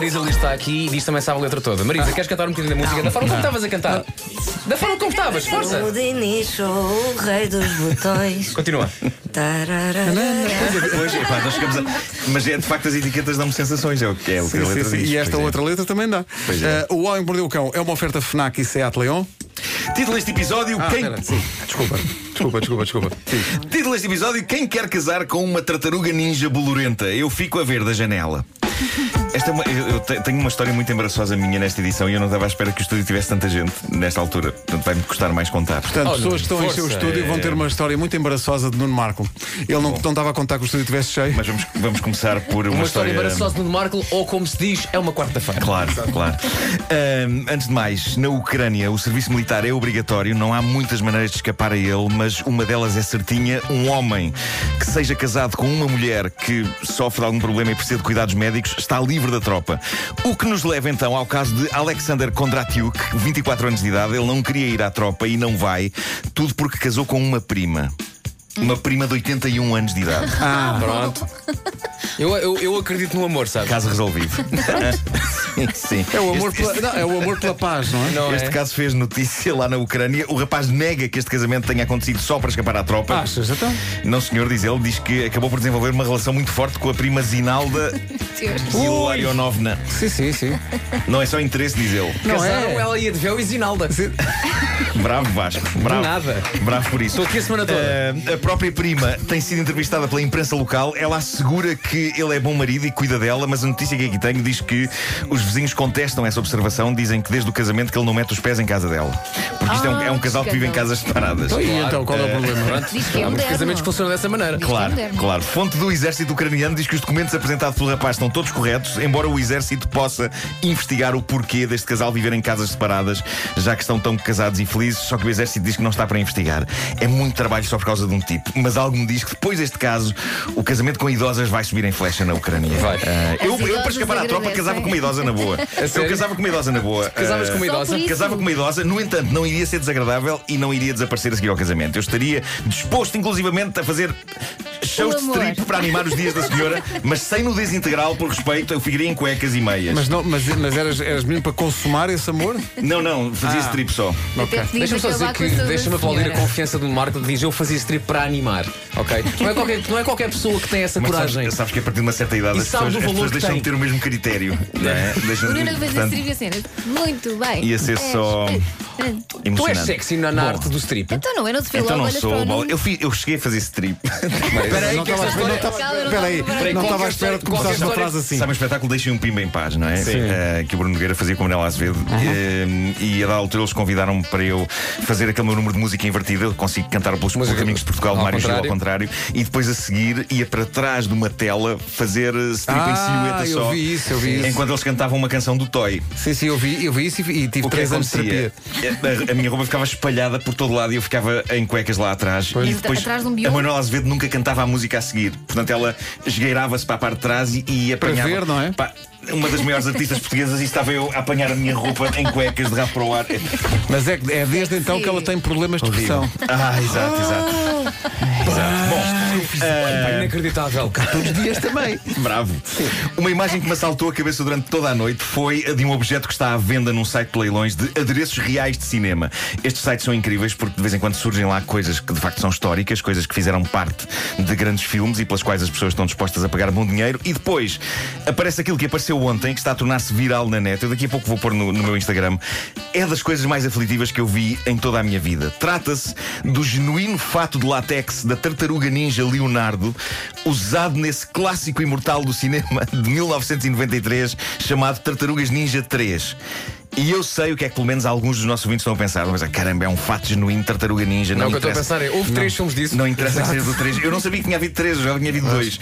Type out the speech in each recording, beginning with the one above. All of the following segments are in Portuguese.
Marisa Liz está aqui e diz também sabe a letra toda. Marisa, queres cantar um bocadinho da música? Da forma como estavas a cantar. Da forma como estavas, força. O Diniz, o rei dos botões. Continua. Tararara. Pois, é, pá, nós chegamos a... Mas é de facto as etiquetas dão-me sensações, é o que é o que a letra sim. diz. E esta Pois é. outra letra também dá. Pois é. Eh, o Homem que Mordeu o Cão é uma oferta FNAC e Seat Leon. Título deste episódio: Ah, quem... espera, sim. Desculpa, desculpa, desculpa, desculpa. Sim. Título deste episódio: Quem quer casar com uma tartaruga ninja bolorenta? Eu fico a ver da janela. Esta é uma- eu, eu te- tenho uma história muito embaraçosa minha nesta edição e eu não estava à espera que o estúdio tivesse tanta gente nesta altura. Portanto, vai-me custar mais contar. Portanto, Oh, pessoas Nuno, que estão a encher o força. estúdio vão ter uma história muito embaraçosa de Nuno Marco. Ele não, não estava a contar que o estúdio estivesse cheio. Mas vamos, vamos começar por uma, Uma história embaraçosa no Marco, ou como se diz, é uma quarta-feira. Claro, claro. Ahm, antes de mais, na Ucrânia o serviço militar é obrigatório, não há muitas maneiras de escapar a ele, mas uma delas é certinha: um homem que seja casado com uma mulher que sofre de algum problema e precisa de cuidados médicos está livre da tropa. O que nos leva então ao caso de Alexander Kondratyuk, 24 anos de idade, ele não queria ir à tropa e não vai, tudo porque casou com uma prima. Uma prima de 81 anos de idade. Ah, Pronto. Eu, eu, eu acredito no amor, sabe? Caso resolvido. sim, é o, amor Este- pela, não, é o amor pela paz, não é? Não Este é? caso fez notícia lá na Ucrânia. O rapaz nega que este casamento tenha acontecido só para escapar à tropa. Achas, então? Não, senhor, diz ele, diz que acabou por desenvolver uma relação muito forte com a prima Zinalda Ilarionovna. Sim, sim, sim. Não é só interesse, diz ele. Não Casaram é? ela e a de véu e Zinalda. Bravo, Vasco. Bravo. nada. Bravo por isso. Estou aqui a semana toda. Ah, a própria prima tem sido entrevistada pela imprensa local. Ela assegura que ele é bom marido e cuida dela, mas a notícia que aqui tenho diz que os vizinhos contestam essa observação. Dizem que desde o casamento que ele não mete os pés em casa dela. Porque isto é, um, é um casal que vive em casas separadas. Então, e então, qual é o problema? Pronto. Diz que é Há muitos moderno. casamentos que funcionam dessa maneira. Claro, moderno. claro. Fonte do exército ucraniano diz que os documentos apresentados pelo rapaz estão todos corretos, embora o exército possa investigar o porquê deste casal viver em casas separadas, já que estão tão casados e felizes. Só que o exército diz que não está para investigar. É muito trabalho só por causa de um tipo. Mas algo me diz que depois deste caso, o casamento com idosas vai subir em flecha na Ucrânia. Vai. Ah, eu, eu, para escapar à tropa, casava com uma idosa na boa. Eu sério? casava com uma idosa na boa. Casavas Ah, com uma Só idosa? Casava com uma idosa, no entanto, não iria ser desagradável e não iria desaparecer a seguir ao casamento. Eu estaria disposto, inclusivamente, a fazer shows O de strip para animar os dias da senhora, mas sem nudez integral, por respeito, eu ficaria em cuecas e meias. Mas, não, mas, mas eras, eras menino para consumar esse amor? Não, não, fazia Ah. strip só. Deixa-me só dizer que deixa-me aplaudir a confiança do Marco que diz eu fazia strip para animar, ok? Não é qualquer, não é qualquer pessoa que tem essa Mas coragem. sabes, sabes que a partir de uma certa idade E as pessoas, as valor pessoas que deixam tem. de ter o mesmo critério. Não é? Deixam O de- Nuno a fazer portanto, strip a cena. Muito bem. Ia ser É, só é. Tu és emocionante. sexy na, na arte do strip. Então não, eu não te fui Então logo, não olhas para sou. o. Nuno. Eu, fi- eu cheguei a fazer strip. Espera aí, Não que estava história- eu à espera de história- começares uma frase assim. Sabe o espetáculo Deixem um Pimba em Paz, não é? Sim. Eh, que o Bruno Nogueira fazia com o Manela Azevedo. Eh, e a da altura eles convidaram-me para eu fazer aquele meu número de música invertida. Eu consigo cantar pelos, Música caminhos de Portugal, de ao Mário Gil ao contrário. E depois a seguir ia para trás de uma tela fazer eh, strip em Ah, silhueta eu só. vi isso, eu vi isso. Enquanto eles cantavam uma canção do Toy. Sim, sim, eu vi, eu vi isso e, e tive O três anos de terapia. A, a minha roupa ficava espalhada por todo lado e eu ficava em cuecas lá atrás. E depois Atrás de um a? Manuela Azevedo nunca cantava a música a seguir. Portanto, ela esgueirava-se para a parte de trás e, e apanhava. ver, não é? Pá, uma das maiores artistas portuguesas e estava eu a apanhar a minha roupa em cuecas de rabo para o ar. Mas é, é desde então que ela tem problemas de expressão. Ah, exato, exato. Exato. Bom, Pá, Inacreditável. Todos os dias também. Bravo. Uma imagem que me assaltou a cabeça durante toda a noite foi a de um objeto que está à venda num site de leilões de adereços reais de cinema. Estes sites são incríveis porque de vez em quando surgem lá coisas que de facto são históricas, coisas que fizeram parte de grandes filmes e pelas quais as pessoas estão dispostas a pagar bom dinheiro. E depois aparece aquilo que apareceu ontem, que está a tornar-se viral na net. Eu daqui a pouco vou pôr no, no meu Instagram. É das coisas mais aflitivas que eu vi em toda a minha vida. Trata-se do genuíno fato de látex da tartaruga ninja Leonardo, usado nesse clássico imortal do cinema de 1993 chamado Tartarugas Ninja 3. E eu sei o que é que pelo menos alguns dos nossos ouvintes estão a pensar. Mas caramba, é um fato genuíno Tartaruga Ninja. Não, Não, o que eu estou a pensar é, houve três filmes disso. Não interessa que seja do 3. Eu não sabia que tinha havido 3, eu já tinha havido 2.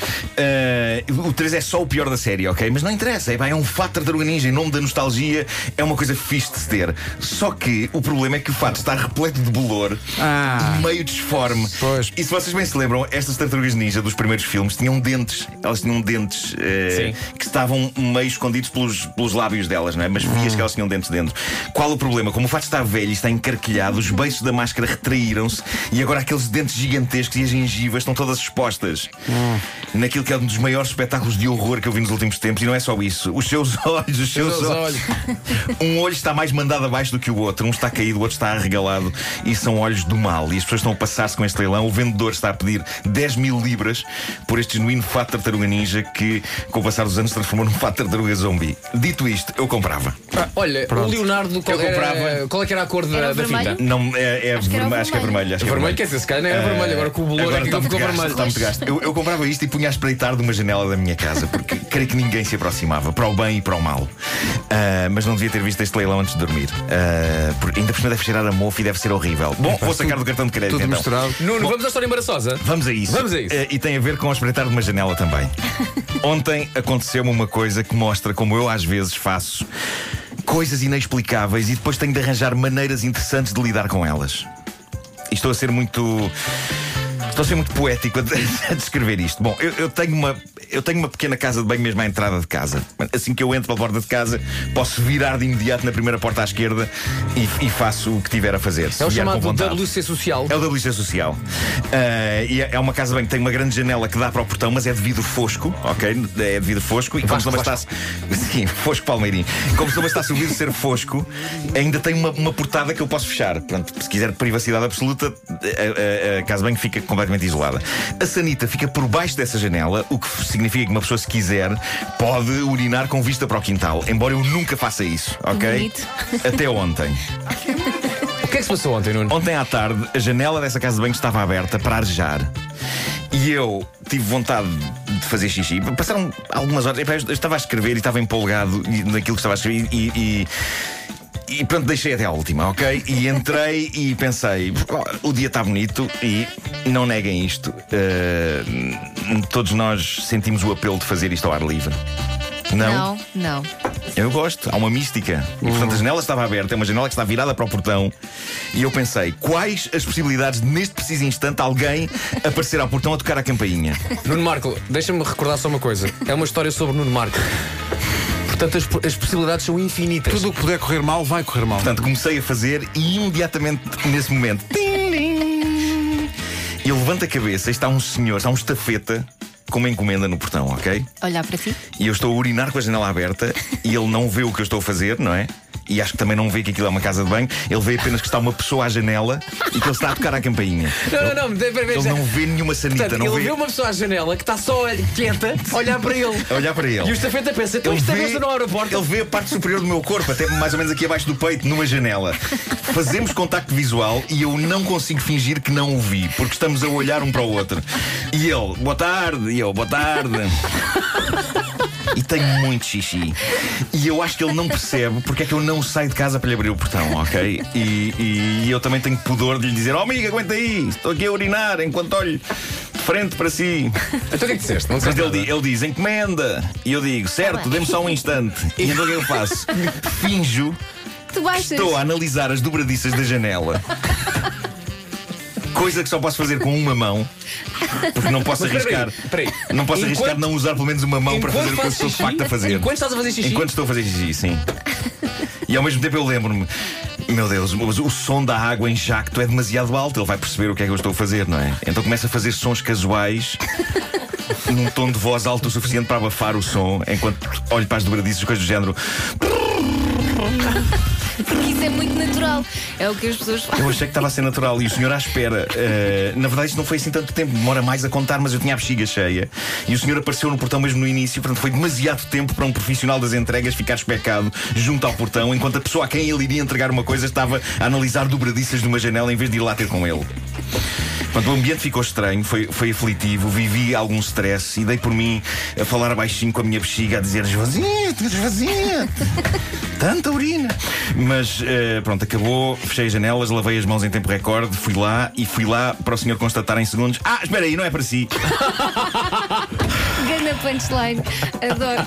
o 3 é só o pior da série, ok? Mas não interessa, é, é um fato tartaruga ninja em nome da nostalgia, é uma coisa fixe de se ter. Só que o problema é que o fato está repleto de bolor Ah. e meio disforme. Pois. E se vocês bem se lembram, estas tartarugas ninja dos primeiros filmes tinham dentes. Elas tinham dentes Sim. que estavam meio escondidos pelos, pelos lábios delas, não é? Mas vias que elas tinham dentes. Dentes dentro. Qual o problema? Como o fato está velho e está encarquilhado, os beiços da máscara retraíram-se e agora aqueles dentes gigantescos e as gengivas estão todas expostas. Naquilo que é um dos maiores espetáculos de horror que eu vi nos últimos tempos, e não é só isso. Os seus olhos, os seus, Seus olhos. Um olho está mais mandado abaixo do que o outro, um está caído, o outro está arregalado e são olhos do mal. E as pessoas estão a passar-se com este leilão. O vendedor está a pedir 10 mil libras por este genuíno fato de tartaruga ninja que, com o passar dos anos, se transformou num fato de tartaruga zombie. Dito isto, eu comprava. Ah, olha, o Leonardo, qual, Eu comprava. era, qual é que era a cor da, da vermelho? fita? Não, é, é Acho que vermelho, acho que é vermelho. vermelho. Acho que é Vermelho, quer dizer, se calhar não era vermelho, agora com o bolor Agora aqui está muito ficou gasto, vermelho. está muito gasto. Eu, eu comprava isto e punha a espreitar de uma janela da minha casa, porque creio que ninguém se aproximava, para o bem e para o mal. Ah, mas não devia ter visto este leilão antes de dormir. Ah, porque ainda por cima deve cheirar a mofo e deve ser horrível. Bom, vou sacar do cartão de crédito Tudo então. misturado. Nuno, vamos à história embaraçosa. Vamos a isso. Vamos a isso. Eh, e tem a ver com a espreitar de uma janela também. Ontem aconteceu-me uma coisa que mostra como eu às vezes faço coisas inexplicáveis e depois tenho de arranjar maneiras interessantes de lidar com elas. E estou a ser muito. Estou a ser muito poético a, descrever isto. Bom, eu, eu tenho uma, eu tenho uma pequena casa de banho mesmo à entrada de casa. Assim que eu entro pela porta de casa, posso virar de imediato na primeira porta à esquerda e, e faço o que tiver a fazer. É o chamado. WC Social. É o WC Social. E é uma casa bem que tem uma grande janela que dá para o portão, mas é de vidro fosco, ok? É de vidro fosco. E como se não bastasse. Sim, fosco palmeirinho. Como se não bastasse o vidro ser fosco, ainda tem uma, uma portada que eu posso fechar. Portanto, se quiser privacidade absoluta, a, a, a casa bem fica completamente isolada. A sanita fica por baixo dessa janela, o que significa que uma pessoa, se quiser, pode urinar com vista para o quintal. Embora eu nunca faça isso, ok? bonito. Até ontem. O que é que se passou ontem, Nuno? Ontem à tarde, a janela dessa casa de banho estava aberta para arejar. E eu tive vontade de fazer xixi. Passaram algumas horas. Eu estava a escrever e estava empolgado naquilo que estava a escrever e. e e pronto, deixei até à última, ok? E entrei e pensei: "Oh, o dia está bonito e não neguem isto. eh, todos nós sentimos o apelo de fazer isto ao ar livre. Não, não. Eu gosto, há uma mística. E portanto a janela estava aberta, é uma janela que está virada para o portão. E eu pensei, quais as possibilidades de, neste preciso instante, alguém aparecer ao portão a tocar a campainha? Nuno Marco, deixa-me recordar só uma coisa. É uma história sobre Nuno Marco. Portanto, as, as possibilidades são infinitas. Tudo o que puder correr mal, vai correr mal. Portanto, comecei a fazer e imediatamente nesse momento. Eu levanto a cabeça e está um senhor, está um estafeta com uma encomenda no portão, ok? Olhar para ti. E eu estou a urinar com a janela aberta e ele não vê o que eu estou a fazer, não é? E acho que também não vê que aquilo é uma casa de banho. Ele vê apenas que está uma pessoa à janela e que ele está a tocar à campainha. Não, não, não, deve ver. Ele não vê nenhuma sanita, Portanto, não ele vê. vê uma pessoa à janela que está só quieta a olhar para ele. A olhar para ele. E o estafeta pensa, então isto besta não abre a porta. ele vê a parte superior do meu corpo, até mais ou menos aqui abaixo do peito, numa janela. Fazemos contacto visual e eu não consigo fingir que não o vi, porque estamos a olhar um para o outro. E ele, boa tarde, e eu, boa tarde. E tenho muito xixi. E eu acho que ele não percebe porque é que eu não saio de casa para lhe abrir o portão, ok? E, e eu também tenho pudor de lhe dizer: Oh, amigo, aguenta aí, estou aqui a urinar enquanto olho de frente para si. Então o que é que disseste? Não Mas ele, di- ele diz encomenda. E eu digo, certo, dê-me só um instante. E então o que é que eu faço? Finjo Tu baixas. Estou a analisar as dobradiças da janela. Coisa que só posso fazer com uma mão. Porque não posso arriscar. aí, espera aí. Não posso arriscar não usar pelo menos uma mão para fazer o que eu estou de facto a fazer. Enquanto estás a fazer xixi? Enquanto estou a fazer xixi, sim. E ao mesmo tempo eu lembro-me. Meu Deus, mas o som da água em jacto é demasiado alto. Ele vai perceber o que é que eu estou a fazer, não é? Então começa a fazer sons casuais num tom de voz alto o suficiente para abafar o som, enquanto olho para as dobradiças, coisas do género. Porque isso é muito natural. É o que as pessoas fazem. Eu achei que estava a ser natural e o senhor à espera. Eh, na verdade, isto não foi assim tanto tempo, demora mais a contar, mas eu tinha a bexiga cheia. E o senhor apareceu no portão mesmo no início, portanto foi demasiado tempo para um profissional das entregas ficar especado junto ao portão, enquanto a pessoa a quem ele iria entregar uma coisa estava a analisar dobradiças de uma janela em vez de ir lá ter com ele. Portanto, o ambiente ficou estranho, foi, foi aflitivo, vivi algum stress e dei por mim a falar baixinho com a minha bexiga, a dizer esvazia-te, esvazia-te. Tanta urina. Mas eh, pronto, acabou, fechei as janelas, lavei as mãos em tempo recorde, fui lá e fui lá para o senhor constatar em segundos: Ah, espera aí, não é para si. Ganda punchline. Adoro.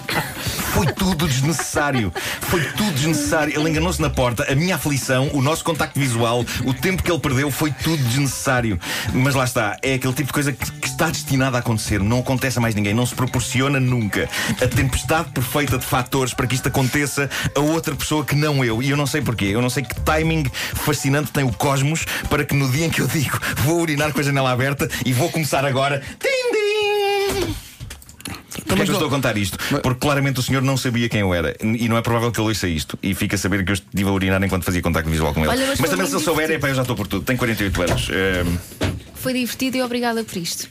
Foi tudo desnecessário. Foi tudo desnecessário. Ele enganou-se na porta. A minha aflição, o nosso contacto visual, o tempo que ele perdeu, foi tudo desnecessário. Mas lá está. É aquele tipo de coisa que, que está destinada a acontecer. Não acontece a mais ninguém. Não se proporciona nunca. A tempestade perfeita de fatores para que isto aconteça a outra pessoa que não eu. E eu não sei porquê. Eu não sei que timing fascinante tem o cosmos para que no dia em que eu digo vou urinar com a janela aberta e vou começar agora. Tim, tim. Porquê é que eu estou a contar isto? Porque claramente o senhor não sabia quem eu era. E não é provável que ele ouça isto. E fica a saber que eu estive a urinar enquanto fazia contacto visual com ele. Olha, mas foi também se ele souber, é pá, eu já estou por tudo. Tenho 48 anos. Ehm, Foi divertido e obrigada por isto.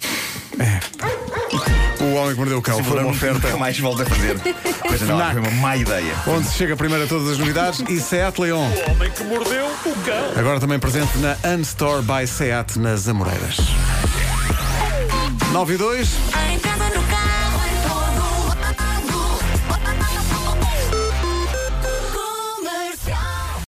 O Homem que Mordeu o Cão foi uma oferta Nunca mais volto a fazer. Coisa não, foi uma má ideia. onde se chega primeiro a todas as novidades e Seat Leon. O homem que mordeu o cão. Agora também presente na Unstore by Seat nas Amoreiras. 9 e 2. Em casa no